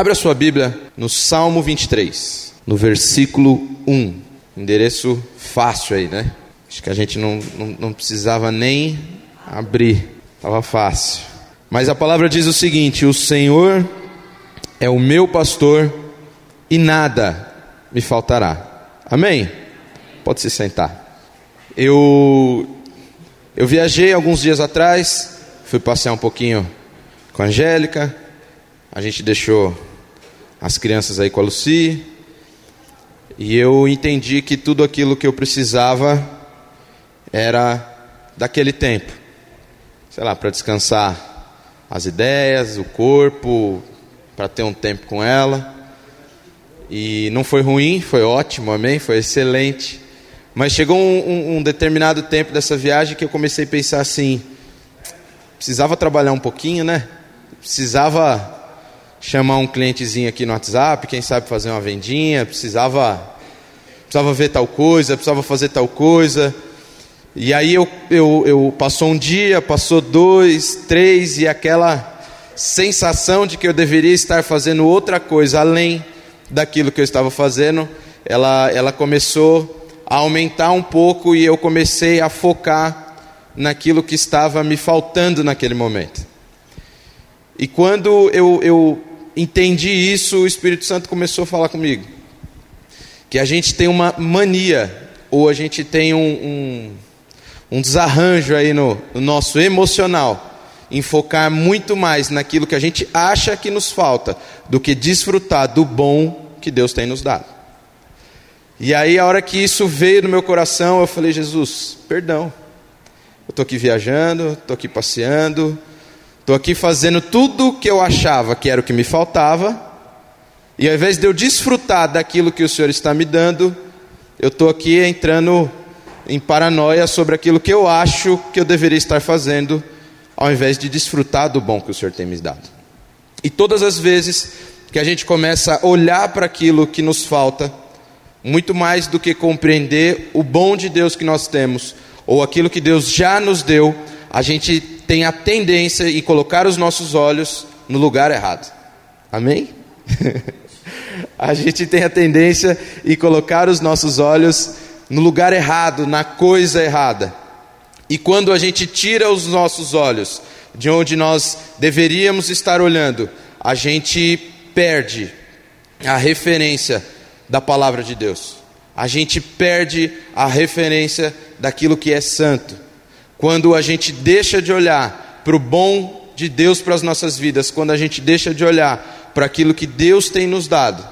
Abra sua Bíblia no Salmo 23, no versículo 1. Endereço fácil aí, né? Acho que a gente não, não, não precisava nem abrir, estava fácil. Mas a palavra diz o seguinte: O Senhor é o meu pastor e nada me faltará. Amém? Pode se sentar. Eu eu viajei alguns dias atrás, fui passear um pouquinho com a Angélica, a gente deixou as crianças aí com a Lucy, e eu entendi que tudo aquilo que eu precisava era daquele tempo, sei lá, para descansar as ideias, o corpo, para ter um tempo com ela. E não foi ruim, foi ótimo, amém? Foi excelente. Mas chegou um, um, um, determinado tempo dessa viagem que eu comecei a pensar assim: precisava trabalhar um pouquinho, né? Precisava chamar um clientezinho aqui no WhatsApp, quem sabe fazer uma vendinha, precisava, precisava ver tal coisa, precisava fazer tal coisa. E aí eu, eu, eu passou um dia, passou dois, três, e aquela sensação de que eu deveria estar fazendo outra coisa além daquilo que eu estava fazendo, ela, ela começou a aumentar um pouco e eu comecei a focar naquilo que estava me faltando naquele momento. E quando eu, eu entendi isso, o Espírito Santo começou a falar comigo. Que a gente tem uma mania, ou a gente tem um, um, um desarranjo aí no, no nosso emocional, em focar muito mais naquilo que a gente acha que nos falta, do que desfrutar do bom que Deus tem nos dado. E aí, a hora que isso veio no meu coração, eu falei: Jesus, perdão. Eu estou aqui viajando, estou aqui passeando, estou aqui fazendo tudo o que eu achava que era o que me faltava, e ao invés de eu desfrutar daquilo que o Senhor está me dando, eu estou aqui entrando em paranoia sobre aquilo que eu acho que eu deveria estar fazendo, ao invés de desfrutar do bom que o Senhor tem me dado. E todas as vezes que a gente começa a olhar para aquilo que nos falta, muito mais do que compreender o bom de Deus que nós temos, ou aquilo que Deus já nos deu, a gente tem a tendência em colocar os nossos olhos no lugar errado. Amém? a gente tem a tendência em colocar os nossos olhos no lugar errado, na coisa errada. E quando a gente tira os nossos olhos de onde nós deveríamos estar olhando, a gente perde a referência da palavra de Deus. A gente perde a referência daquilo que é santo. Quando a gente deixa de olhar para o bom de Deus para as nossas vidas, quando a gente deixa de olhar para aquilo que Deus tem nos dado,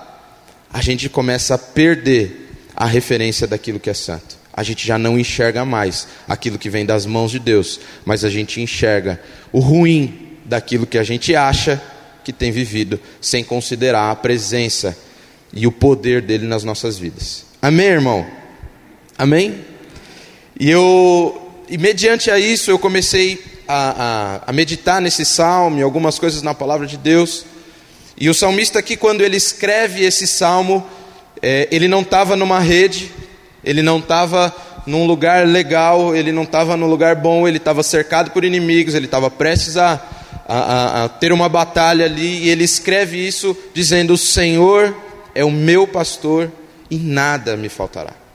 a gente começa a perder a referência daquilo que é santo. A gente já não enxerga mais aquilo que vem das mãos de Deus, mas a gente enxerga o ruim daquilo que a gente acha que tem vivido, sem considerar a presença e o poder dele nas nossas vidas. Amém, irmão? Amém? E eu, e mediante a isso, eu comecei a, a, a meditar nesse salmo, algumas coisas na palavra de Deus. E o salmista aqui, quando ele escreve esse salmo, é, ele não estava numa rede, ele não estava num lugar legal, ele não estava num lugar bom, ele estava cercado por inimigos, ele estava prestes a, a, a, ter uma batalha ali, e ele escreve isso dizendo: O Senhor é o meu pastor e nada me faltará.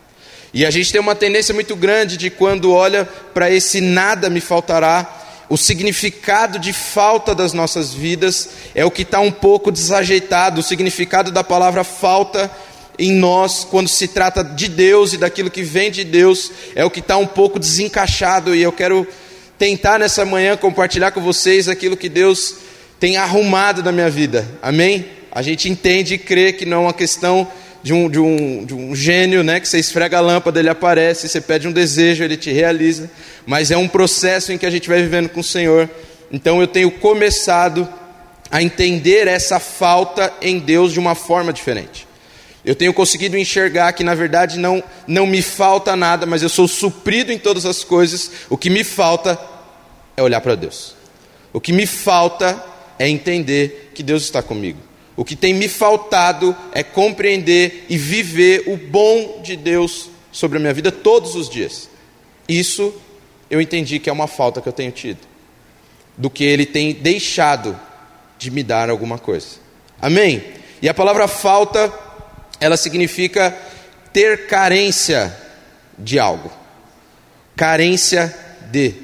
E a gente tem uma tendência muito grande de quando olha para esse nada me faltará, o significado de falta das nossas vidas é o que está um pouco desajeitado. O significado da palavra falta em nós, quando se trata de Deus e daquilo que vem de Deus, é o que está um pouco desencaixado. E eu quero tentar nessa manhã compartilhar com vocês aquilo que Deus tem arrumado na minha vida. Amém? a gente entende e crê que não é uma questão de um, de um, de um gênio, né, que você esfrega a lâmpada, ele aparece, você pede um desejo, ele te realiza, mas é um processo em que a gente vai vivendo com o Senhor. Então eu tenho começado a entender essa falta em Deus de uma forma diferente. Eu tenho conseguido enxergar que na verdade não, não me falta nada, mas eu sou suprido em todas as coisas. O que me falta é olhar para Deus. O que me falta é entender que Deus está comigo. O que tem me faltado é compreender e viver o bom de Deus sobre a minha vida todos os dias. Isso eu entendi que é uma falta que eu tenho tido, do que Ele tem deixado de me dar alguma coisa. Amém? E a palavra falta, ela significa ter carência de algo. Carência de.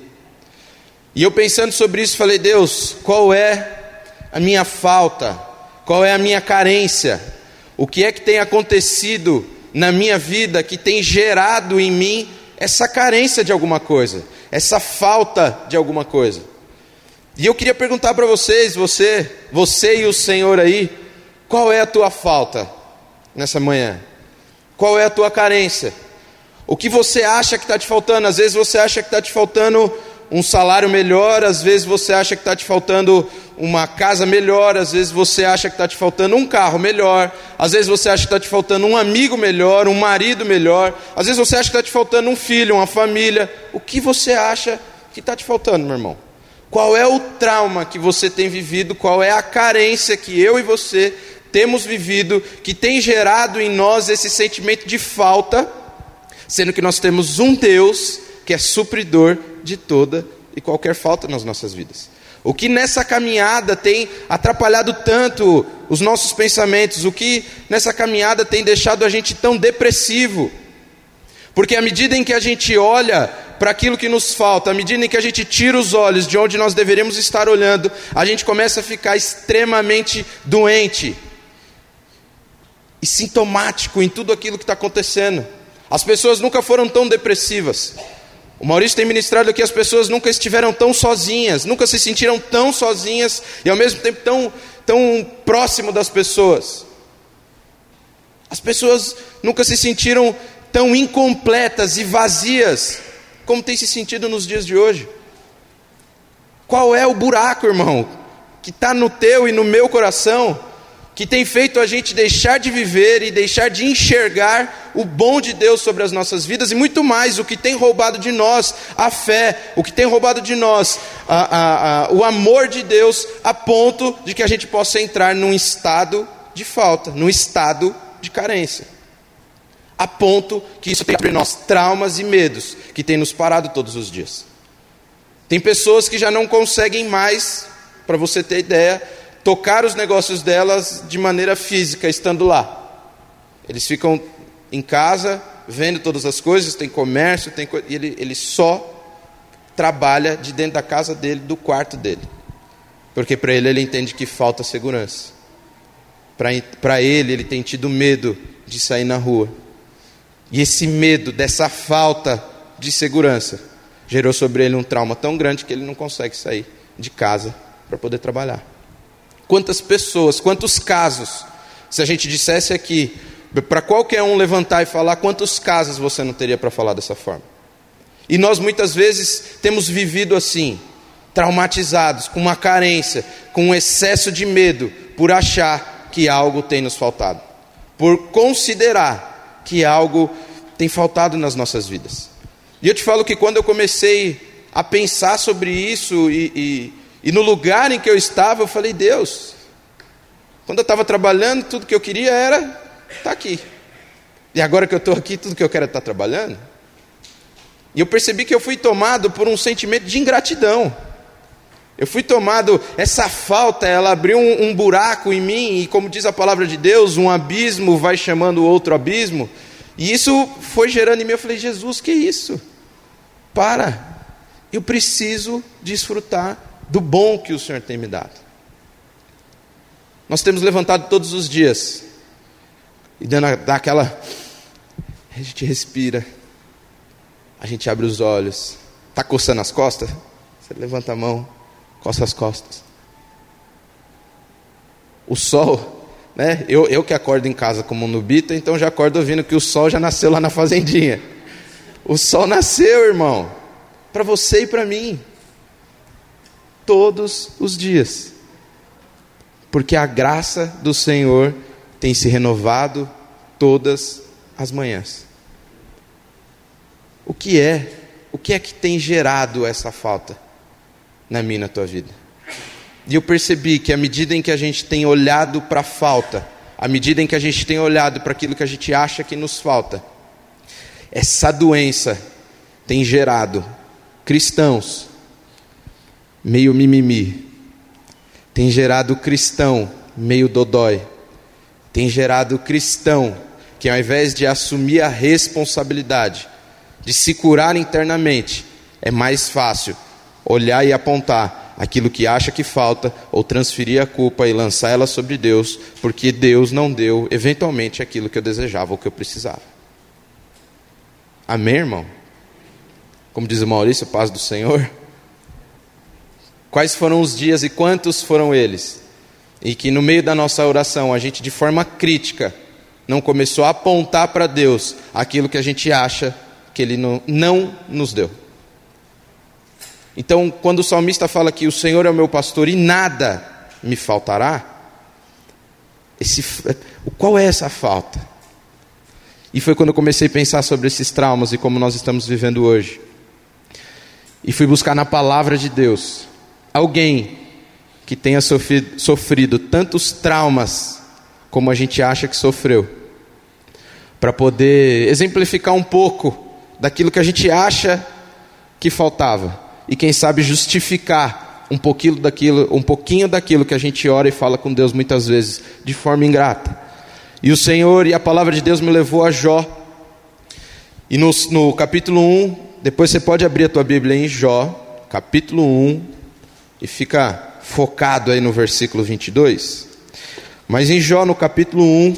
E eu pensando sobre isso, falei: Deus, qual é a minha falta? Qual é a minha carência? O que é que tem acontecido na minha vida que tem gerado em mim essa carência de alguma coisa, essa falta de alguma coisa? E eu queria perguntar para vocês, você, você e o Senhor aí, qual é a tua falta nessa manhã? Qual é a tua carência? O que você acha que está te faltando? Às vezes você acha que está te faltando um salário melhor, às vezes você acha que está te faltando uma casa melhor, às vezes você acha que está te faltando um carro melhor, às vezes você acha que está te faltando um amigo melhor, um marido melhor, às vezes você acha que está te faltando um filho, uma família. O que você acha que está te faltando, meu irmão? Qual é o trauma que você tem vivido? Qual é a carência que eu e você temos vivido que tem gerado em nós esse sentimento de falta, sendo que nós temos um Deus que é supridor de toda e qualquer falta nas nossas vidas. O que nessa caminhada tem atrapalhado tanto os nossos pensamentos, o que nessa caminhada tem deixado a gente tão depressivo. Porque à medida em que a gente olha para aquilo que nos falta, à medida em que a gente tira os olhos de onde nós deveríamos estar olhando, a gente começa a ficar extremamente doente e sintomático em tudo aquilo que está acontecendo. As pessoas nunca foram tão depressivas. O Maurício tem ministrado que as pessoas nunca estiveram tão sozinhas, nunca se sentiram tão sozinhas e ao mesmo tempo tão, tão próximo das pessoas. As pessoas nunca se sentiram tão incompletas e vazias como tem se sentido nos dias de hoje. Qual é o buraco, irmão, que está no teu e no meu coração? que tem feito a gente deixar de viver e deixar de enxergar o bom de Deus sobre as nossas vidas e muito mais, o que tem roubado de nós a fé, o que tem roubado de nós a, a, a, o amor de Deus, a ponto de que a gente possa entrar num estado de falta, num estado de carência. A ponto que isso tem entre nós traumas e medos que tem nos parado todos os dias. Tem pessoas que já não conseguem mais, para você ter ideia, tocar os negócios delas de maneira física, estando lá. Eles ficam em casa, vendo todas as coisas, tem comércio, tem co... ele, ele só trabalha de dentro da casa dele, do quarto dele. Porque para ele ele entende que falta segurança. Para ele ele tem tido medo de sair na rua. E esse medo dessa falta de segurança gerou sobre ele um trauma tão grande que ele não consegue sair de casa para poder trabalhar. Quantas pessoas, quantos casos, se a gente dissesse aqui, para qualquer um levantar e falar, quantos casos você não teria para falar dessa forma? E nós muitas vezes temos vivido assim, traumatizados, com uma carência, com um excesso de medo, por achar que algo tem nos faltado, por considerar que algo tem faltado nas nossas vidas. E eu te falo que quando eu comecei a pensar sobre isso e, e, e no lugar em que eu estava, eu falei: Deus, quando eu estava trabalhando, tudo que eu queria era estar tá aqui. E agora que eu estou aqui, tudo que eu quero é estar tá trabalhando. E eu percebi que eu fui tomado por um sentimento de ingratidão. Eu fui tomado, essa falta, ela abriu um, um, buraco em mim, e como diz a palavra de Deus, um abismo vai chamando outro abismo. E isso foi gerando em mim. Eu falei, Jesus, que isso? Para, eu preciso desfrutar do bom que o Senhor tem me dado. Nós temos levantado todos os dias e dando dá aquela. A gente respira, a gente abre os olhos, está coçando as costas? Você levanta a mão, coça as costas. O sol, né? Eu, eu que acordo em casa como um nubita, então já acordo ouvindo que o sol já nasceu lá na fazendinha. O sol nasceu, irmão, para você e para mim todos os dias. Porque a graça do Senhor tem se renovado todas as manhãs. O que é? O que é que tem gerado essa falta na minha na tua vida? E eu percebi que à medida em que a gente tem olhado para a falta, à medida em que a gente tem olhado para aquilo que a gente acha que nos falta, essa doença tem gerado cristãos meio mimimi, tem gerado cristão meio dodói, tem gerado cristão que ao invés de assumir a responsabilidade de se curar internamente, é mais fácil olhar e apontar aquilo que acha que falta ou transferir a culpa e lançar ela sobre Deus, porque Deus não deu eventualmente aquilo que eu desejava ou que eu precisava. Amém, irmão? Como diz o Maurício, paz do Senhor. Quais foram os dias e quantos foram eles? E que no meio da nossa oração a gente, de forma crítica, não começou a apontar para Deus aquilo que a gente acha que Ele não, não nos deu. Então, quando o salmista fala que o Senhor é o meu pastor e nada me faltará, esse, qual é essa falta? E foi quando eu comecei a pensar sobre esses traumas e como nós estamos vivendo hoje. E fui buscar na palavra de Deus alguém que tenha sofrido, sofrido tantos traumas como a gente acha que sofreu, para poder exemplificar um pouco daquilo que a gente acha que faltava e quem sabe justificar um pouquinho daquilo, um pouquinho daquilo que a gente ora e fala com Deus muitas vezes de forma ingrata. E o Senhor e a palavra de Deus me levou a Jó. E no, no capítulo 1, depois você pode abrir a tua Bíblia em Jó, capítulo 1, e fica focado aí no versículo 22. Mas em Jó, no capítulo 1,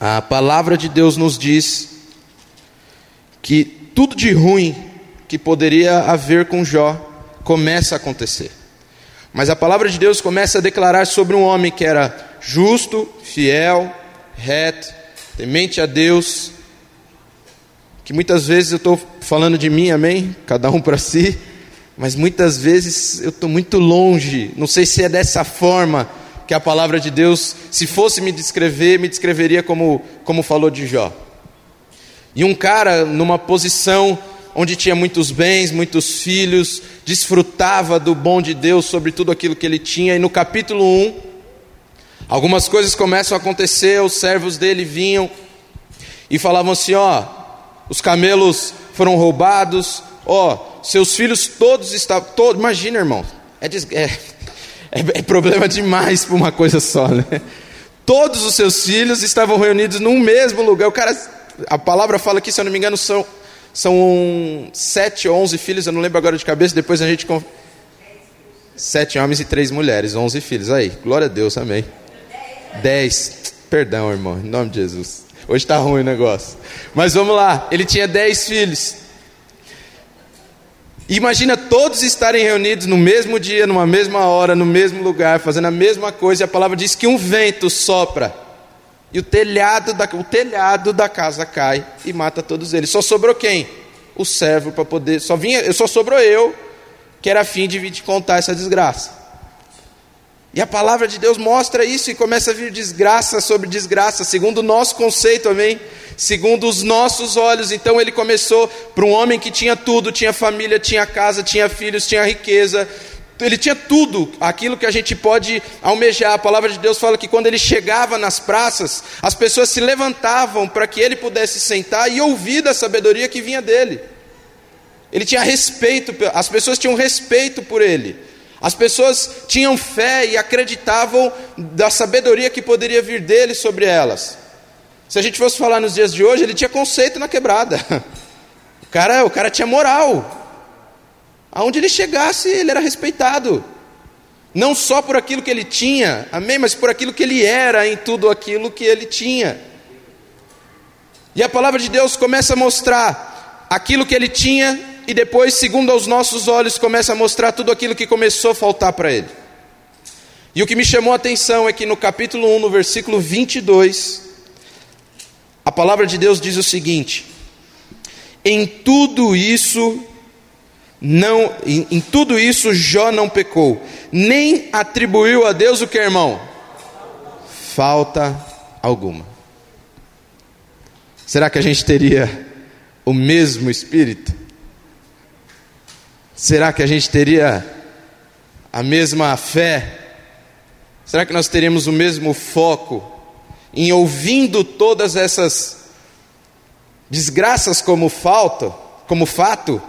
a palavra de Deus nos diz que tudo de ruim que poderia haver com Jó começa a acontecer. Mas a palavra de Deus começa a declarar sobre um homem que era justo, fiel, reto, temente a Deus, que muitas vezes eu estou falando de mim, amém? Cada um para si, mas muitas vezes eu estou muito longe, não sei se é dessa forma que a palavra de Deus, se fosse me descrever, me descreveria como, como falou de Jó. E um cara numa posição onde tinha muitos bens, muitos filhos, desfrutava do bom de Deus sobre tudo aquilo que ele tinha, e no capítulo 1, algumas coisas começam a acontecer, os servos dele vinham e falavam assim: ó, os camelos foram roubados, ó, seus filhos todos estavam. Todo, imagina, irmão, é, é, é, é problema demais para uma coisa só, né? Todos os seus filhos estavam reunidos num mesmo lugar. O cara, a palavra fala que, se eu não me engano, são, são sete ou onze filhos, eu não lembro agora de cabeça, depois a gente. Sete homens e três mulheres, onze filhos. Aí, glória a Deus, amém. Dez. Perdão, irmão, em nome de Jesus. Hoje está ruim o negócio. Mas vamos lá, ele tinha dez filhos. Imagina todos estarem reunidos no mesmo dia, numa mesma hora, no mesmo lugar, fazendo a mesma coisa, e a palavra diz que um vento sopra, e o telhado da, o telhado da casa cai e mata todos eles. Só sobrou quem? O servo para poder. Só vinha, só sobrou eu, que era fim de vir te contar essa desgraça. E a palavra de Deus mostra isso e começa a vir desgraça sobre desgraça, segundo o nosso conceito, amém? Segundo os nossos olhos. Então ele começou para um homem que tinha tudo: tinha família, tinha casa, tinha filhos, tinha riqueza, ele tinha tudo aquilo que a gente pode almejar. A palavra de Deus fala que quando ele chegava nas praças, as pessoas se levantavam para que ele pudesse sentar e ouvir da sabedoria que vinha dele. Ele tinha respeito, as pessoas tinham respeito por ele. As pessoas tinham fé e acreditavam da sabedoria que poderia vir dele sobre elas. Se a gente fosse falar nos dias de hoje, ele tinha conceito na quebrada. O cara, o cara tinha moral. Aonde ele chegasse, ele era respeitado. Não só por aquilo que ele tinha, amém, mas por aquilo que ele era em tudo aquilo que ele tinha. E a palavra de Deus começa a mostrar aquilo que ele tinha e depois, segundo aos nossos olhos, começa a mostrar tudo aquilo que começou a faltar para ele. E o que me chamou a atenção é que no capítulo 1, no versículo 22, a palavra de Deus diz o seguinte: Em tudo isso não, em, em, tudo isso Jó não pecou, nem atribuiu a Deus o que, irmão? Falta alguma. Será que a gente teria o mesmo espírito? Será que a gente teria a mesma fé? Será que nós teríamos o mesmo foco em ouvindo todas essas desgraças como falta, como fato,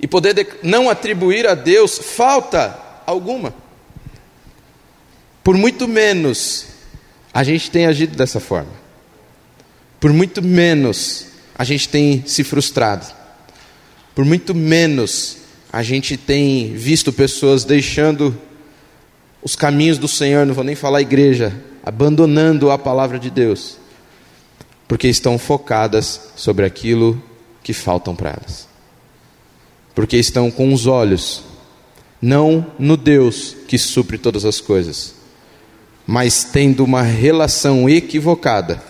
e poder não atribuir a Deus falta alguma? por muito menos a gente tem agido dessa forma. Por muito menos a gente tem se frustrado. Por muito menos a gente tem visto pessoas deixando os caminhos do Senhor, não vou nem falar igreja, abandonando a palavra de Deus, porque estão focadas sobre aquilo que faltam para elas. Porque estão com os olhos não no Deus que supre todas as coisas, mas tendo uma relação equivocada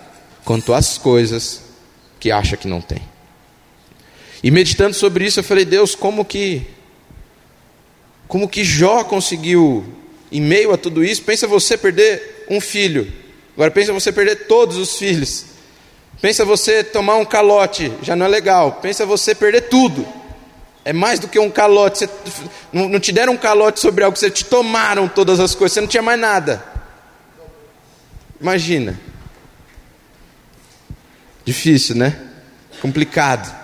quanto às coisas que acha que não tem. E meditando sobre isso, eu falei: Deus, como que como que Jó conseguiu em meio a tudo isso? Pensa você perder um filho. Agora pensa você perder todos os filhos. Pensa você tomar um calote, já não é legal. Pensa você perder tudo. É mais do que um calote. Você, não, não te deram um calote sobre algo, você te tomaram todas as coisas, você não tinha mais nada. Imagina. Difícil, né? Complicado.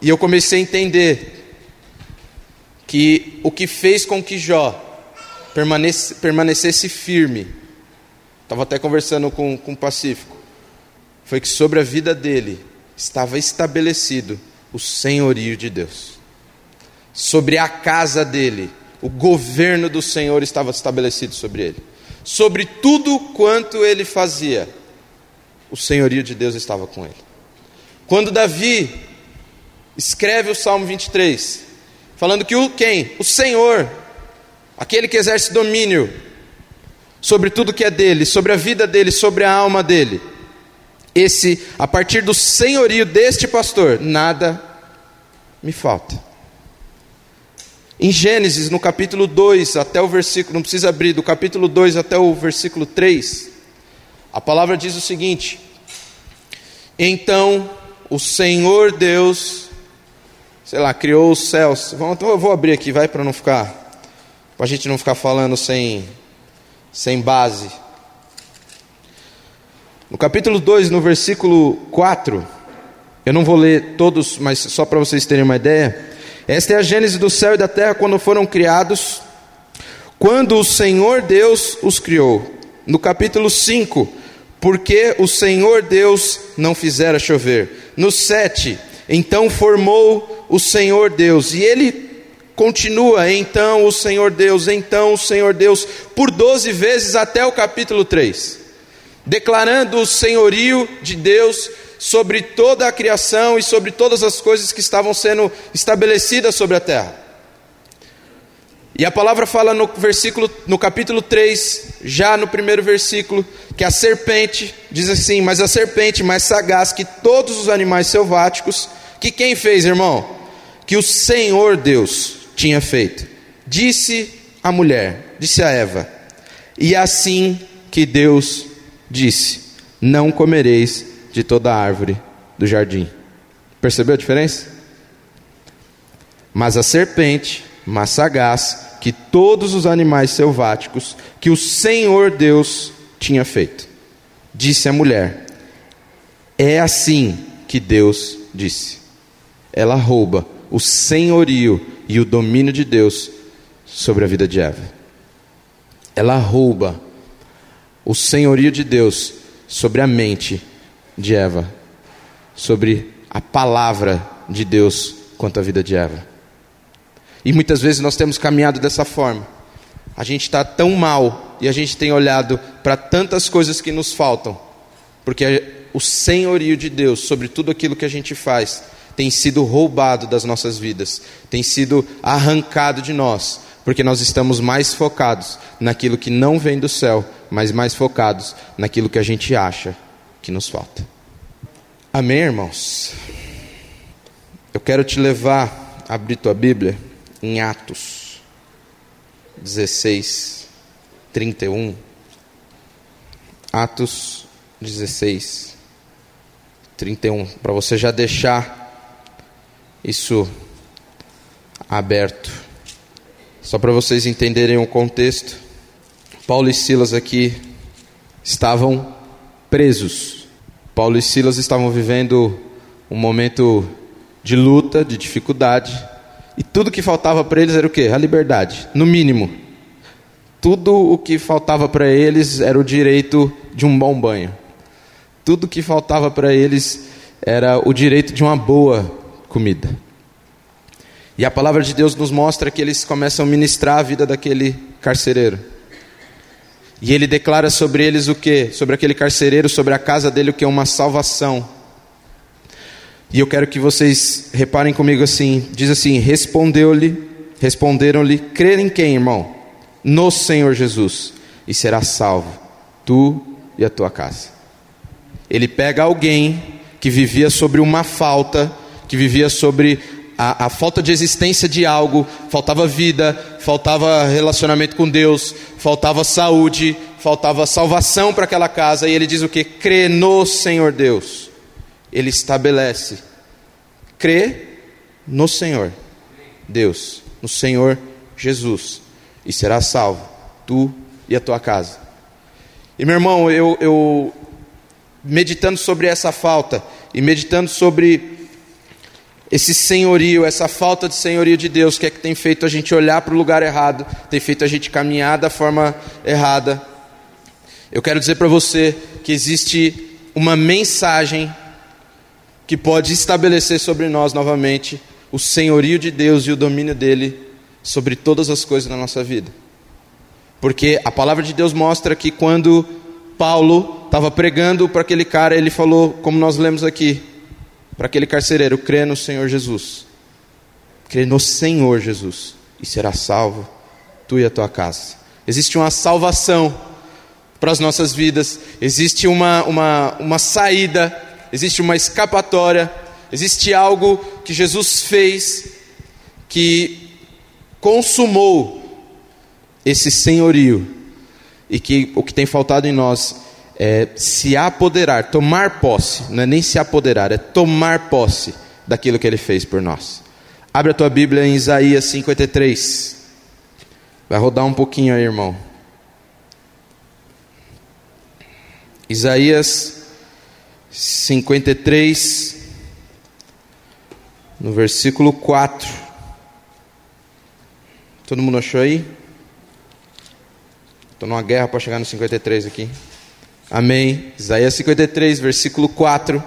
E eu comecei a entender que o que fez com que Jó permanecesse, permanecesse firme, estava até conversando com, com o Pacífico, foi que sobre a vida dele estava estabelecido o senhorio de Deus. Sobre a casa dele, o governo do Senhor estava estabelecido sobre ele. Sobre tudo quanto ele fazia, o senhorio de Deus estava com ele. Quando Davi escreve o Salmo 23, falando que o quem? O Senhor, aquele que exerce domínio sobre tudo que é dele, sobre a vida dele, sobre a alma dele. Esse, a partir do senhorio deste pastor, nada me falta. Em Gênesis, no capítulo 2, até o versículo, não precisa abrir, do capítulo 2 até o versículo 3, a palavra diz o seguinte: Então o Senhor Deus, sei lá, criou os céus. Então eu vou abrir aqui, vai para não ficar, para a gente não ficar falando sem, sem base. No capítulo 2, no versículo 4, eu não vou ler todos, mas só para vocês terem uma ideia. Esta é a gênese do céu e da terra quando foram criados, quando o Senhor Deus os criou. No capítulo 5, porque o Senhor Deus não fizera chover. No 7, então formou o Senhor Deus, e ele continua, então o Senhor Deus, então o Senhor Deus, por 12 vezes até o capítulo 3, declarando o senhorio de Deus sobre toda a criação e sobre todas as coisas que estavam sendo estabelecidas sobre a terra. E a palavra fala no versículo, no capítulo 3, já no primeiro versículo, que a serpente, diz assim, mas a serpente mais sagaz que todos os animais selváticos, que quem fez, irmão? Que o Senhor Deus tinha feito. Disse a mulher, disse a Eva, e assim que Deus disse: Não comereis de toda árvore do jardim. Percebeu a diferença? Mas a serpente, mais sagaz que todos os animais selváticos que o Senhor Deus tinha feito, disse a mulher: É assim que Deus disse. Ela rouba o senhorio e o domínio de Deus sobre a vida de Eva. Ela rouba o senhorio de Deus sobre a mente de Eva, sobre a palavra de Deus quanto à vida de Eva. E muitas vezes nós temos caminhado dessa forma. A gente está tão mal e a gente tem olhado para tantas coisas que nos faltam, porque o senhorio de Deus sobre tudo aquilo que a gente faz tem sido roubado das nossas vidas, tem sido arrancado de nós, porque nós estamos mais focados naquilo que não vem do céu, mas mais focados naquilo que a gente acha que nos falta. Amém, irmãos? Eu quero te levar a abrir tua Bíblia em Atos 16, 31. Atos 16, 31. Para você já deixar isso aberto. Só para vocês entenderem o contexto. Paulo e Silas aqui estavam presos. Paulo e Silas estavam vivendo um momento de luta, de dificuldade, e tudo que faltava para eles era o quê? A liberdade, no mínimo. Tudo o que faltava para eles era o direito de um bom banho. Tudo o que faltava para eles era o direito de uma boa comida. E a palavra de Deus nos mostra que eles começam a ministrar a vida daquele carcereiro. E ele declara sobre eles o que? Sobre aquele carcereiro, sobre a casa dele, o que é uma salvação. E eu quero que vocês reparem comigo assim: diz assim: respondeu-lhe, responderam-lhe, crer em quem, irmão? No Senhor Jesus, e será salvo, tu e a tua casa. Ele pega alguém que vivia sobre uma falta, que vivia sobre a, a, falta de existência de algo, faltava vida, faltava relacionamento com Deus, faltava saúde, faltava salvação para aquela casa, e ele diz o que? Crê no Senhor Deus. Ele estabelece, crê no Senhor Deus, no Senhor Jesus, e será salvo, tu e a tua casa. E meu irmão, eu, eu meditando sobre essa falta, e meditando sobre esse senhorio, essa falta de senhorio de Deus, que é que tem feito a gente olhar para o lugar errado, tem feito a gente caminhar da forma errada. Eu quero dizer para você que existe uma mensagem que pode estabelecer sobre nós novamente o senhorio de Deus e o domínio dele sobre todas as coisas na nossa vida. Porque a palavra de Deus mostra que quando Paulo estava pregando para aquele cara, ele falou, como nós lemos aqui, para aquele carcereiro: crê no Senhor Jesus. Crê no Senhor Jesus e será salvo, tu e a tua casa. Existe uma salvação para as nossas vidas, existe uma, uma, uma saída, existe uma escapatória, existe algo que Jesus fez que consumou esse senhorio e que o que tem faltado em nós é, se apoderar, tomar posse, não é nem se apoderar, é tomar posse daquilo que ele fez por nós. Abre a tua Bíblia em Isaías 53. Vai rodar um pouquinho aí, irmão. Isaías 53, no versículo 4. Todo mundo achou aí? Estou numa guerra para chegar no 53 aqui. Amém. Isaías 53, versículo 4,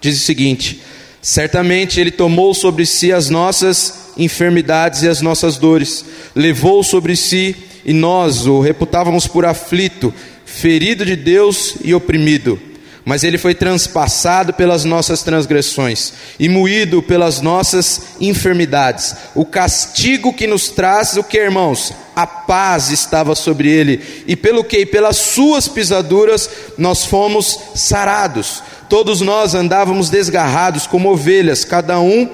diz o seguinte: Certamente Ele tomou sobre si as nossas enfermidades e as nossas dores, levou sobre si, e nós o reputávamos por aflito, ferido de Deus e oprimido mas ele foi transpassado pelas nossas transgressões e moído pelas nossas enfermidades. O castigo que nos traz o que, irmãos? A paz estava sobre ele, e pelo que? Pelas suas pisaduras nós fomos sarados. Todos nós andávamos desgarrados como ovelhas, cada um,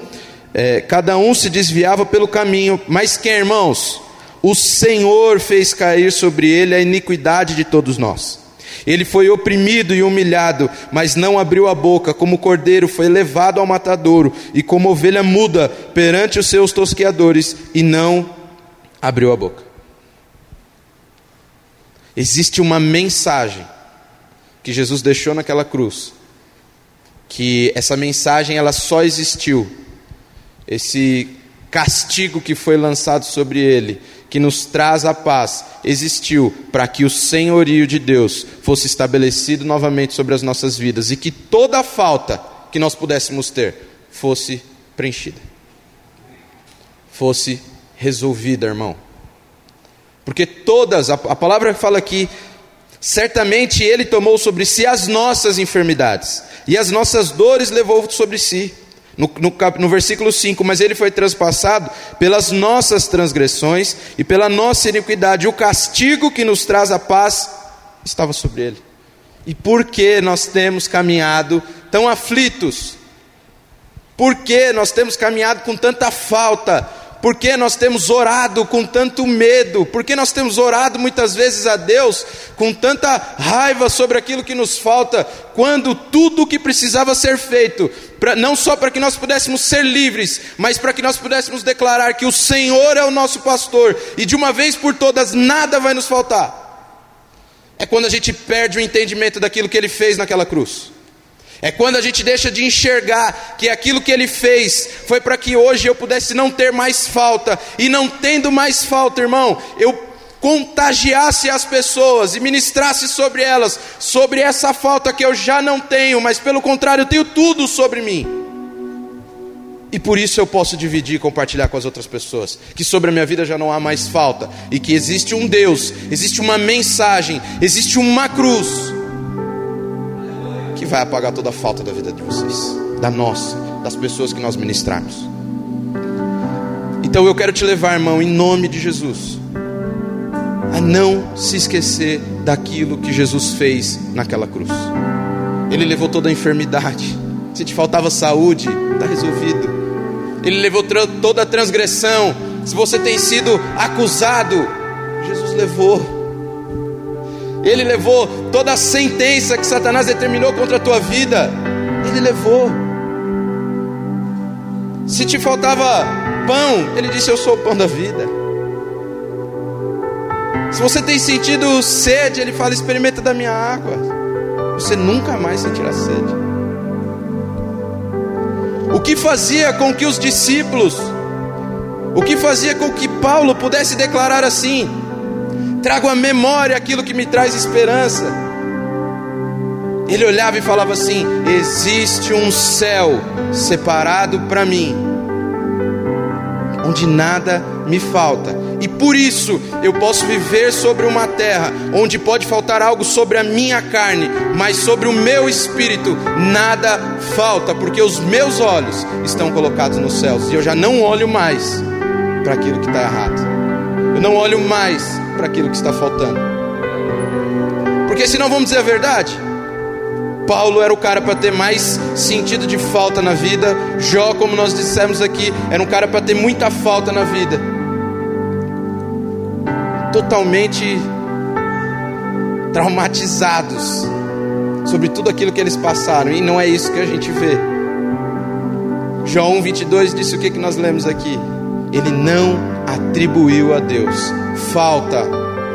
é, cada um se desviava pelo caminho. Mas quem, irmãos? O Senhor fez cair sobre ele a iniquidade de todos nós. Ele foi oprimido e humilhado, mas não abriu a boca, como cordeiro foi levado ao matadouro, e como ovelha muda perante os seus tosqueadores, e não abriu a boca. Existe uma mensagem que Jesus deixou naquela cruz, que essa mensagem ela só existiu, esse castigo que foi lançado sobre ele, que nos traz a paz, existiu para que o senhorio de Deus fosse estabelecido novamente sobre as nossas vidas e que toda falta que nós pudéssemos ter fosse preenchida, fosse resolvida, irmão. Porque todas, a, a palavra fala aqui, certamente Ele tomou sobre si as nossas enfermidades e as nossas dores levou sobre si. No, no, no, versículo 5: Mas ele foi transpassado pelas nossas transgressões e pela nossa iniquidade, o castigo que nos traz a paz estava sobre ele. E por que nós temos caminhado tão aflitos? Por que nós temos caminhado com tanta falta? Por que nós temos orado com tanto medo? Por que nós temos orado muitas vezes a Deus com tanta raiva sobre aquilo que nos falta, quando tudo o que precisava ser feito, pra, não só para que nós pudéssemos ser livres, mas para que nós pudéssemos declarar que o Senhor é o nosso pastor e de uma vez por todas nada vai nos faltar? É quando a gente perde o entendimento daquilo que ele fez naquela cruz. É quando a gente deixa de enxergar que aquilo que ele fez foi para que hoje eu pudesse não ter mais falta, e não tendo mais falta, irmão, eu contagiasse as pessoas e ministrasse sobre elas, sobre essa falta que eu já não tenho, mas pelo contrário, eu tenho tudo sobre mim. E por isso eu posso dividir e compartilhar com as outras pessoas que sobre a minha vida já não há mais falta e que existe um Deus, existe uma mensagem, existe uma cruz que vai apagar toda a falta da vida de vocês, da nossa, das pessoas que nós ministrarmos. Então eu quero te levar, irmão, em nome de Jesus, a não se esquecer daquilo que Jesus fez naquela cruz. Ele levou toda a enfermidade. Se te faltava saúde, está resolvido. Ele levou toda a transgressão. Se você tem sido acusado, Jesus levou. Ele levou toda a sentença que Satanás determinou contra a tua vida. Ele levou. Se te faltava pão, ele disse: Eu sou o pão da vida. Se você tem sentido sede, ele fala: Experimenta da minha água. Você nunca mais sentirá sede. O que fazia com que os discípulos, o que fazia com que Paulo pudesse declarar assim: trago à memória aquilo que me traz esperança. Ele olhava e falava assim: existe um céu separado para mim, onde nada me falta e por isso eu posso viver sobre uma terra onde pode faltar algo sobre a minha carne, mas sobre o meu espírito nada falta, porque os meus olhos estão colocados nos céus e eu já não olho mais para aquilo que está errado, eu não olho mais para aquilo que está faltando, porque senão vamos dizer a verdade. Paulo era o cara para ter mais sentido de falta na vida. Jó, como nós dissemos aqui, era um cara para ter muita falta na vida totalmente traumatizados sobre tudo aquilo que eles passaram, e não é isso que a gente vê. João 22 disse o que, que nós lemos aqui: Ele não atribuiu a Deus falta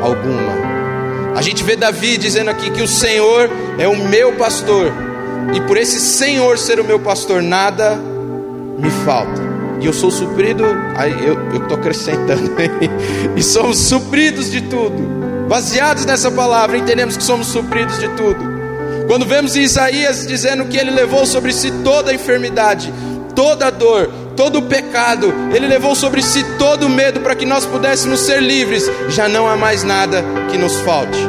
alguma. A gente vê Davi dizendo aqui que o Senhor é o meu pastor, e por esse Senhor ser o meu pastor, nada me falta e eu sou suprido, aí eu estou acrescentando, e somos supridos de tudo. Baseados nessa palavra, entendemos que somos supridos de tudo. Quando vemos em Isaías dizendo que ele levou sobre si toda a enfermidade, toda a dor, todo o pecado, ele levou sobre si todo o medo para que nós pudéssemos ser livres, já não há mais nada que nos falte.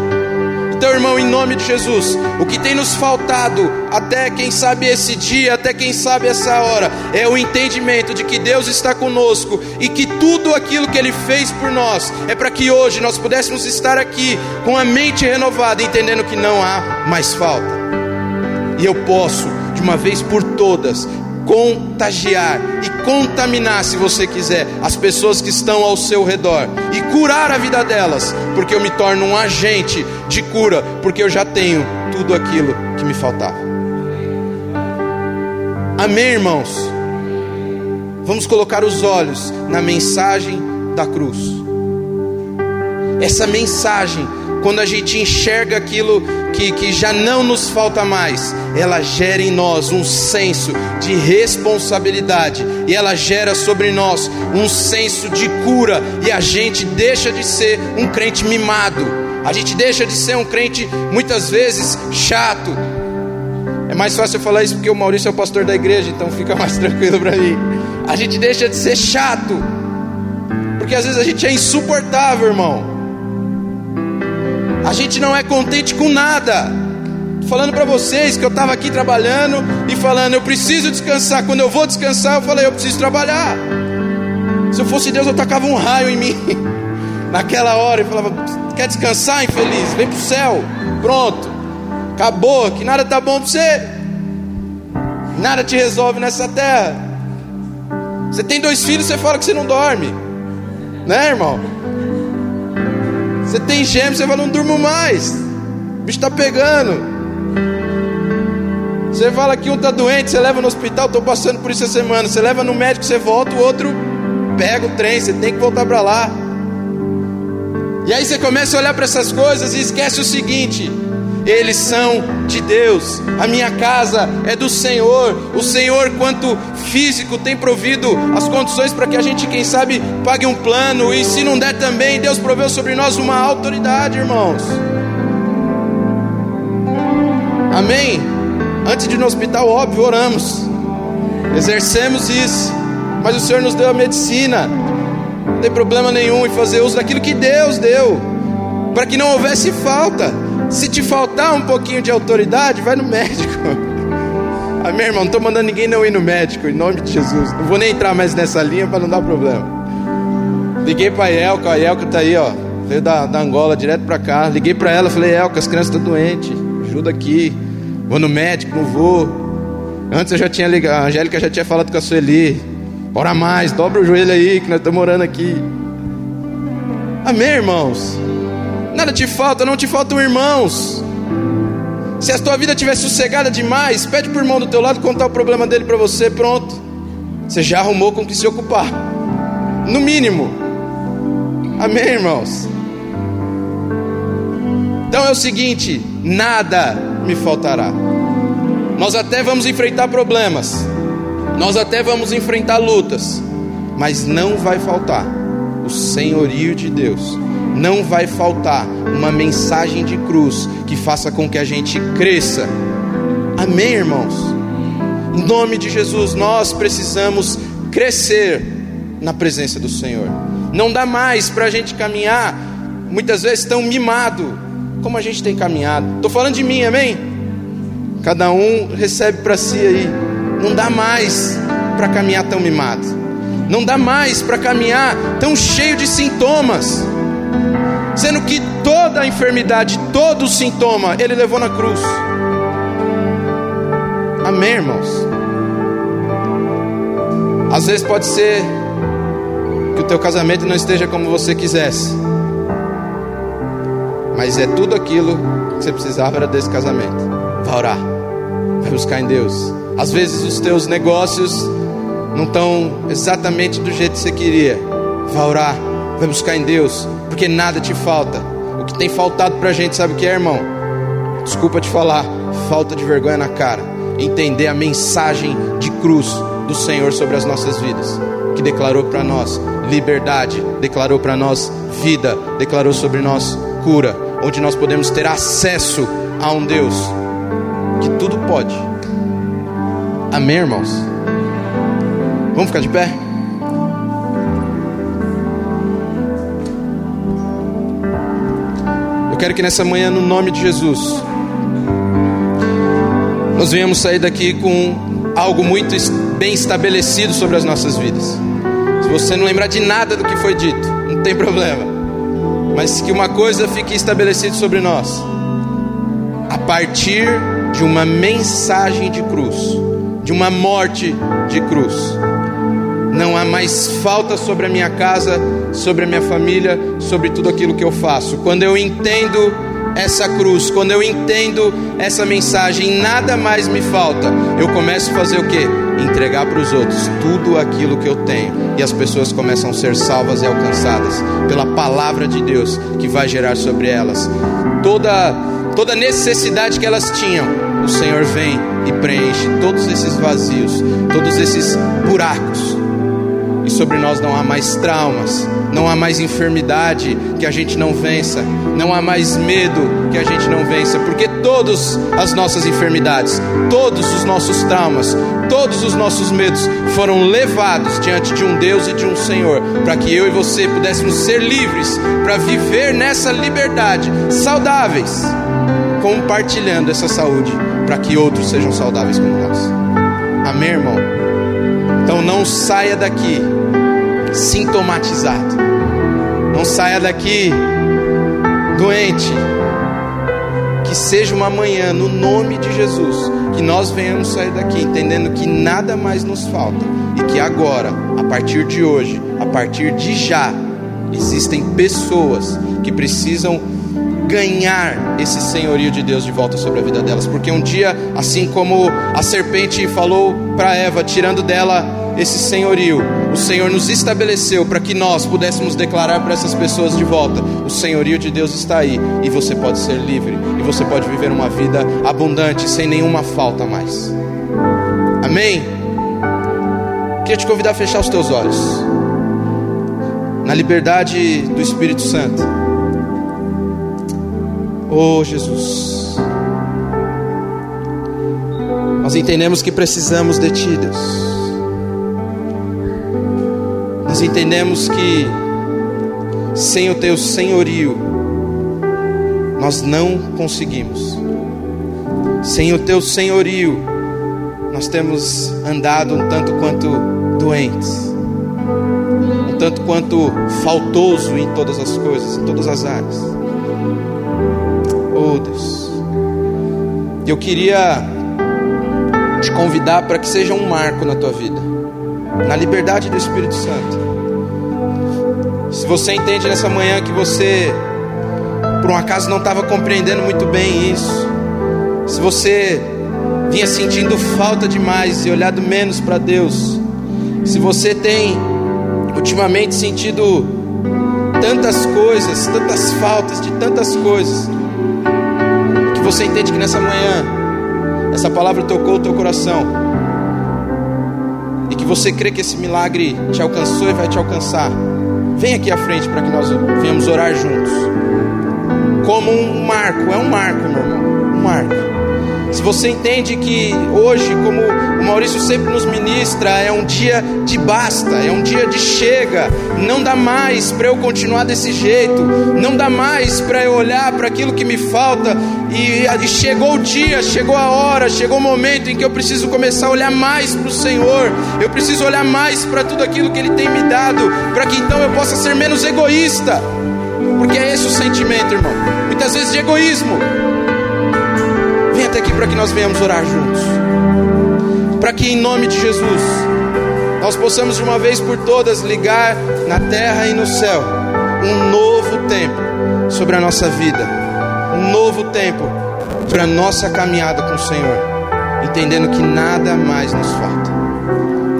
Então, irmão, em nome de Jesus, o que tem nos faltado, até quem sabe esse dia, até quem sabe essa hora, é o entendimento de que Deus está conosco e que tudo aquilo que Ele fez por nós é para que hoje nós pudéssemos estar aqui com a mente renovada, entendendo que não há mais falta. E eu posso, de uma vez por todas, contagiar e contaminar, se você quiser, as pessoas que estão ao seu redor e curar a vida delas, porque eu me torno um agente de cura, porque eu já tenho tudo aquilo que me faltava. Amém, irmãos? Vamos colocar os olhos na mensagem da cruz. Essa mensagem quando a gente enxerga aquilo que, já não nos falta mais, ela gera em nós um senso de responsabilidade e ela gera sobre nós um senso de cura, e a gente deixa de ser um crente mimado, a gente deixa de ser um crente muitas vezes chato. É mais fácil eu falar isso porque o Maurício é o pastor da igreja, então fica mais tranquilo para mim. A gente deixa de ser chato, porque às vezes a gente é insuportável, irmão. A gente não é contente com nada. Falando para vocês que eu estava aqui trabalhando e falando, eu preciso descansar. Quando eu vou descansar, eu falei, eu preciso trabalhar. Se eu fosse Deus, eu tacava um raio em mim naquela hora e falava: Quer descansar, infeliz? Vem pro céu. Pronto. Acabou. Que nada tá bom para você. Nada te resolve nessa terra. Você tem dois filhos, você fala que você não dorme. Né, irmão? Você tem gêmeos, você fala, não durmo mais. O bicho está pegando. Você fala que um está doente, você leva no hospital, estou passando por isso essa semana. Você leva no médico, você volta, o outro pega o trem, você tem que voltar para lá. E aí você começa a olhar para essas coisas e esquece o seguinte: eles são de Deus. A minha casa é do Senhor. O Senhor, quanto físico, tem provido as condições para que a gente, quem sabe, pague um plano. E se não der também, Deus proveu sobre nós uma autoridade, irmãos. Amém? Antes de ir no hospital, óbvio, oramos, exercemos isso, mas o Senhor nos deu a medicina, não tem problema nenhum em fazer uso daquilo que Deus deu, para que não houvesse falta. Se te faltar um pouquinho de autoridade, vai no médico. Amém, irmão? Não estou mandando ninguém não ir no médico, em nome de Jesus. Não vou nem entrar mais nessa linha para não dar problema. Liguei para a Elka, a Elka está aí, ó. Veio da, da Angola direto para cá. Liguei para ela, falei, Elka, as crianças estão doentes, ajuda aqui. Vou no médico, não vou. Antes eu já tinha ligado, a Angélica já tinha falado com a Sueli. Ora mais, dobra o joelho aí, que nós estamos morando aqui. Amém, irmãos? Nada te falta, não te faltam irmãos. Se a tua vida estiver sossegada demais, pede para o irmão do teu lado contar o problema dele para você, pronto. Você já arrumou com o que se ocupar. No mínimo. Amém, irmãos? Então é o seguinte: nada me faltará. Nós até vamos enfrentar problemas, nós até vamos enfrentar lutas, mas não vai faltar o senhorio de Deus. Não vai faltar uma mensagem de cruz que faça com que a gente cresça. Amém, irmãos? Em nome de Jesus, nós precisamos crescer na presença do Senhor. Não dá mais para a gente caminhar, muitas vezes tão mimado, como a gente tem caminhado. Estou falando de mim, amém? Cada um recebe para si aí. Não dá mais para caminhar tão mimado. Não dá mais para caminhar tão cheio de sintomas. Sendo que toda a enfermidade, todo o sintoma, ele levou na cruz. Amém, irmãos? Às vezes pode ser que o teu casamento não esteja como você quisesse. Mas é tudo aquilo que você precisava era desse casamento. Vai orar. Vai buscar em Deus. Às vezes os teus negócios não estão exatamente do jeito que você queria. Vai orar. Vai buscar em Deus. Porque nada te falta. O que tem faltado pra gente, sabe o que é, irmão? Desculpa te falar. Falta de vergonha na cara. Entender a mensagem de cruz do Senhor sobre as nossas vidas. Que declarou para nós liberdade, declarou para nós vida, declarou sobre nós cura, onde nós podemos ter acesso a um Deus que tudo pode. Amém, irmãos? Vamos ficar de pé? Quero que nessa manhã, no nome de Jesus, nós venhamos sair daqui com algo muito bem estabelecido sobre as nossas vidas. Se você não lembrar de nada do que foi dito, não tem problema. Mas que uma coisa fique estabelecida sobre nós. A partir de uma mensagem de cruz, de uma morte de cruz. Não há mais falta sobre a minha casa, sobre a minha família, sobre tudo aquilo que eu faço. Quando eu entendo essa cruz, quando eu entendo essa mensagem, nada mais me falta. Eu começo a fazer o que? Entregar para os outros tudo aquilo que eu tenho. E as pessoas começam a ser salvas e alcançadas pela palavra de Deus que vai gerar sobre elas. Toda, toda necessidade que elas tinham, o Senhor vem e preenche todos esses vazios, todos esses buracos sobre nós não há mais traumas, não há mais enfermidade que a gente não vença, não há mais medo que a gente não vença, porque todas as nossas enfermidades, todos os nossos traumas, todos os nossos medos foram levados diante de um Deus e de um Senhor, para que eu e você pudéssemos ser livres, para viver nessa liberdade, saudáveis, compartilhando essa saúde, para que outros sejam saudáveis como nós. Amém, irmão? Então não saia daqui sintomatizado. Não saia daqui doente. Que seja uma manhã, no nome de Jesus, que nós venhamos sair daqui entendendo que nada mais nos falta e que agora, a partir de hoje, a partir de já, existem pessoas que precisam ganhar esse senhorio de Deus de volta sobre a vida delas, porque um dia, assim como a serpente falou para Eva, tirando dela esse senhorio, o Senhor nos estabeleceu para que nós pudéssemos declarar para essas pessoas de volta: o senhorio de Deus está aí e você pode ser livre e você pode viver uma vida abundante sem nenhuma falta mais. Amém? Queria te convidar a fechar os teus olhos. Na liberdade do Espírito Santo. Oh Jesus. Nós entendemos que precisamos de Ti, Deus. Nós entendemos que sem o Teu senhorio, nós não conseguimos. Sem o Teu senhorio, nós temos andado um tanto quanto doentes, um tanto quanto faltoso em todas as coisas, em todas as áreas. Oh Deus, eu queria te convidar para que seja um marco na tua vida, na liberdade do Espírito Santo. Se você entende nessa manhã que você, por um acaso, não estava compreendendo muito bem isso, se você vinha sentindo falta demais e olhado menos para Deus, se você tem ultimamente sentido tantas coisas, tantas faltas de tantas coisas, que você entende que nessa manhã essa palavra tocou o teu coração você crê que esse milagre te alcançou e vai te alcançar, vem aqui à frente para que nós venhamos orar juntos. Como um marco, é um marco, meu irmão, um marco. Se você entende que hoje, como o Maurício sempre nos ministra, é um dia de basta, é um dia de chega, não dá mais para eu continuar desse jeito, não dá mais para eu olhar para aquilo que me falta, e, chegou o dia, chegou a hora, chegou o momento em que eu preciso começar a olhar mais para o Senhor, eu preciso olhar mais para tudo aquilo que Ele tem me dado, para que então eu possa ser menos egoísta, porque é esse o sentimento, irmão, muitas vezes de egoísmo. Até aqui para que nós venhamos orar juntos. Para que em nome de Jesus nós possamos de uma vez por todas ligar na terra e no céu um novo tempo sobre a nossa vida, um novo tempo para nossa caminhada com o Senhor, entendendo que nada mais nos falta.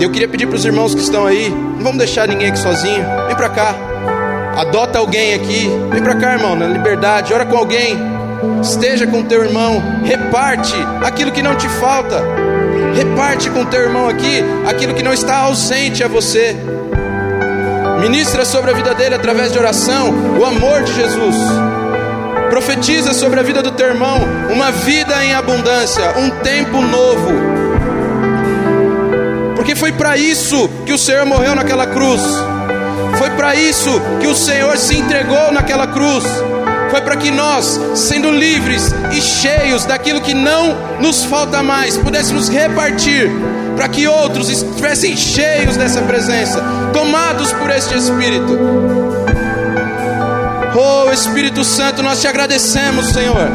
Eu queria pedir para os irmãos que estão aí, não vamos deixar ninguém aqui sozinho, vem para cá, adota alguém aqui, vem para cá, irmão, na liberdade, ora com alguém Esteja com teu irmão, reparte aquilo que não te falta. Reparte com teu irmão aqui aquilo que não está ausente a você. Ministra sobre a vida dele através de oração o amor de Jesus. Profetiza sobre a vida do teu irmão uma vida em abundância, um tempo novo. Porque foi para isso que o Senhor morreu naquela cruz. Foi para isso que o Senhor se entregou naquela cruz foi para que nós, sendo livres e cheios daquilo que não nos falta mais, pudéssemos repartir, para que outros estivessem cheios dessa presença, tomados por este Espírito. Oh Espírito Santo, nós te agradecemos, Senhor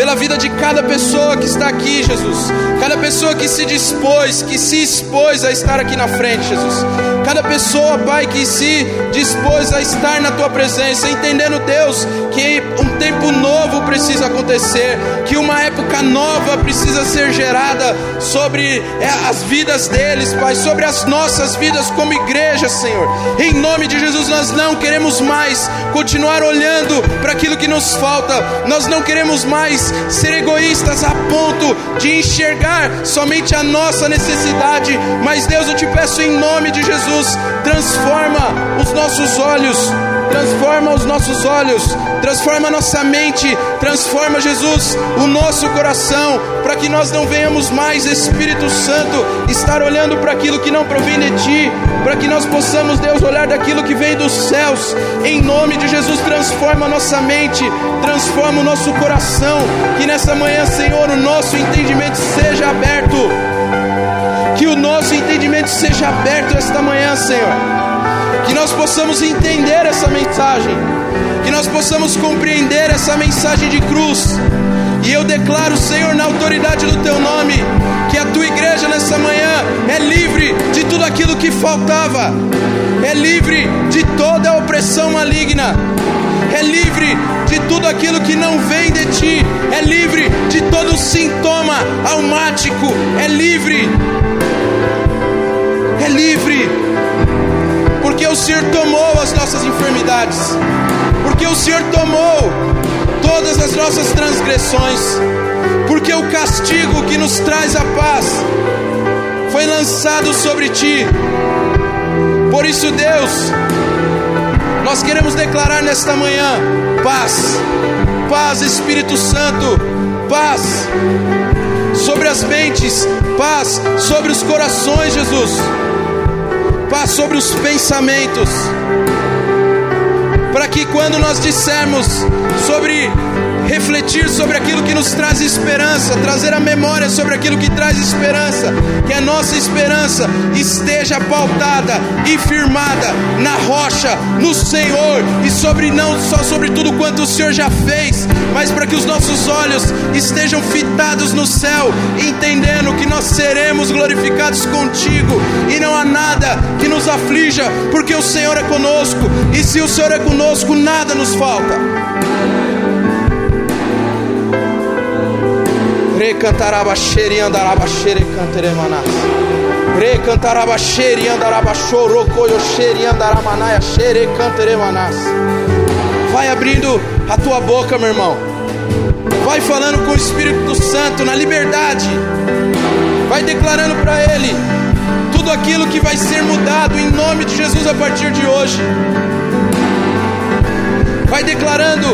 pela vida de cada pessoa que está aqui, Jesus. Cada pessoa que se dispôs, que se expôs a estar aqui na frente, Jesus. Cada pessoa, Pai, que se dispôs a estar na tua presença, entendendo, Deus, que um tempo novo precisa acontecer, que uma época nova precisa ser gerada sobre é, as vidas deles, Pai, sobre as nossas vidas como igreja, Senhor. Em nome de Jesus, nós não queremos mais continuar olhando para aquilo que nos falta, nós não queremos mais ser egoístas a ponto de enxergar somente a nossa necessidade, mas Deus, eu te peço em nome de Jesus, transforma os nossos olhos, transforma os nossos olhos, transforma a nossa mente, transforma, Jesus, o nosso coração, para que nós não venhamos mais, Espírito Santo, estar olhando para aquilo que não provém de Ti, para que nós possamos, Deus, olhar daquilo que vem dos céus, em nome de Jesus, transforma a nossa mente, transforma o nosso coração, que nessa manhã, Senhor, o nosso entendimento seja aberto, que o nosso entendimento seja aberto esta manhã, Senhor que nós possamos entender essa mensagem, que nós possamos compreender essa mensagem de cruz. E eu declaro, Senhor, na autoridade do Teu nome, que a Tua igreja nessa manhã é livre de tudo aquilo que faltava, é livre de toda a opressão maligna, é livre de tudo aquilo que não vem de Ti, é livre de todo sintoma almático, é livre. É livre, porque o Senhor tomou as nossas enfermidades, porque o Senhor tomou todas as nossas transgressões, porque o castigo que nos traz a paz foi lançado sobre ti. Por isso, Deus, nós queremos declarar nesta manhã paz, paz, Espírito Santo, paz sobre as mentes, paz sobre os corações, Jesus, paz sobre os pensamentos, para que quando nós dissermos sobre refletir sobre aquilo que nos traz esperança, trazer a memória sobre aquilo que traz esperança, que a nossa esperança esteja pautada e firmada na rocha, no Senhor e sobre não só sobre tudo quanto o Senhor já fez, mas para que os nossos olhos estejam fitados no céu, entendendo que nós seremos glorificados contigo e não há nada que nos aflija, porque o Senhor é conosco, e se o Senhor é conosco, nada nos falta. Recantaraba xeri andaraba xere canteremanas. Recantaraba xeri andaraba choro coio xeri andaramanaia xere canteremanas. Vai abrindo a tua boca, meu irmão. Vai falando com o Espírito Santo na liberdade. Vai declarando para Ele tudo aquilo que vai ser mudado em nome de Jesus a partir de hoje. Vai declarando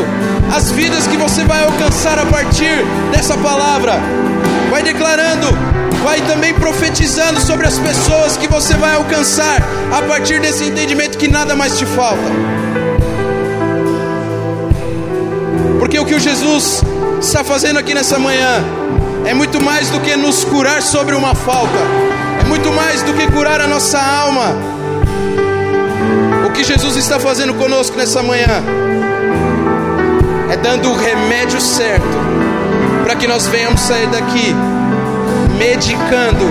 as vidas que você vai alcançar a partir dessa palavra. Vai declarando, vai também profetizando sobre as pessoas que você vai alcançar a partir desse entendimento que nada mais te falta. Porque o que o Jesus está fazendo aqui nessa manhã é muito mais do que nos curar sobre uma falta, é muito mais do que curar a nossa alma. O que Jesus está fazendo conosco nessa manhã dando o remédio certo para que nós venhamos sair daqui medicando,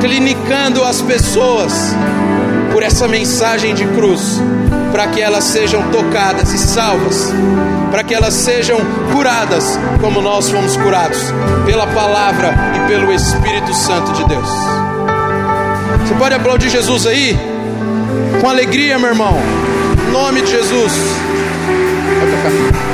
clinicando as pessoas por essa mensagem de cruz, para que elas sejam tocadas e salvas, para que elas sejam curadas como nós fomos curados pela palavra e pelo Espírito Santo de Deus. Você pode aplaudir Jesus aí? Com alegria, meu irmão. Em nome de Jesus. Vai tocar.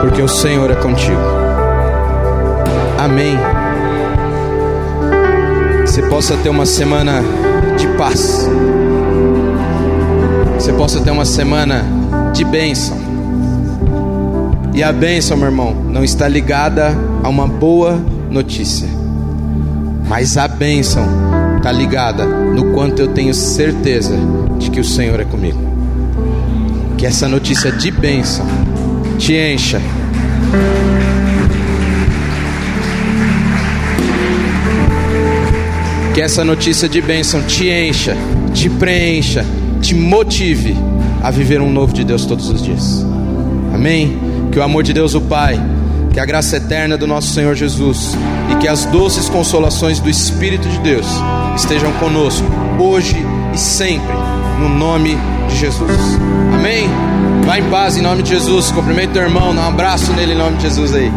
Porque o Senhor é contigo. Amém. Você possa ter uma semana de paz. Você possa ter uma semana de bênção. E a bênção, meu irmão, não está ligada a uma boa notícia. Mas a bênção está ligada no quanto eu tenho certeza de que o Senhor é comigo. Que essa notícia de bênção te encha. Que essa notícia de bênção te encha, te preencha te motive a viver um novo de Deus todos os dias. Amém? Que o amor de Deus, o Pai, que a graça eterna do nosso Senhor Jesus e que as doces consolações do Espírito de Deus estejam conosco, hoje e sempre, no nome de Jesus. Amém? Vá em paz em nome de Jesus. Cumprimento teu irmão, dá um abraço nele em nome de Jesus aí.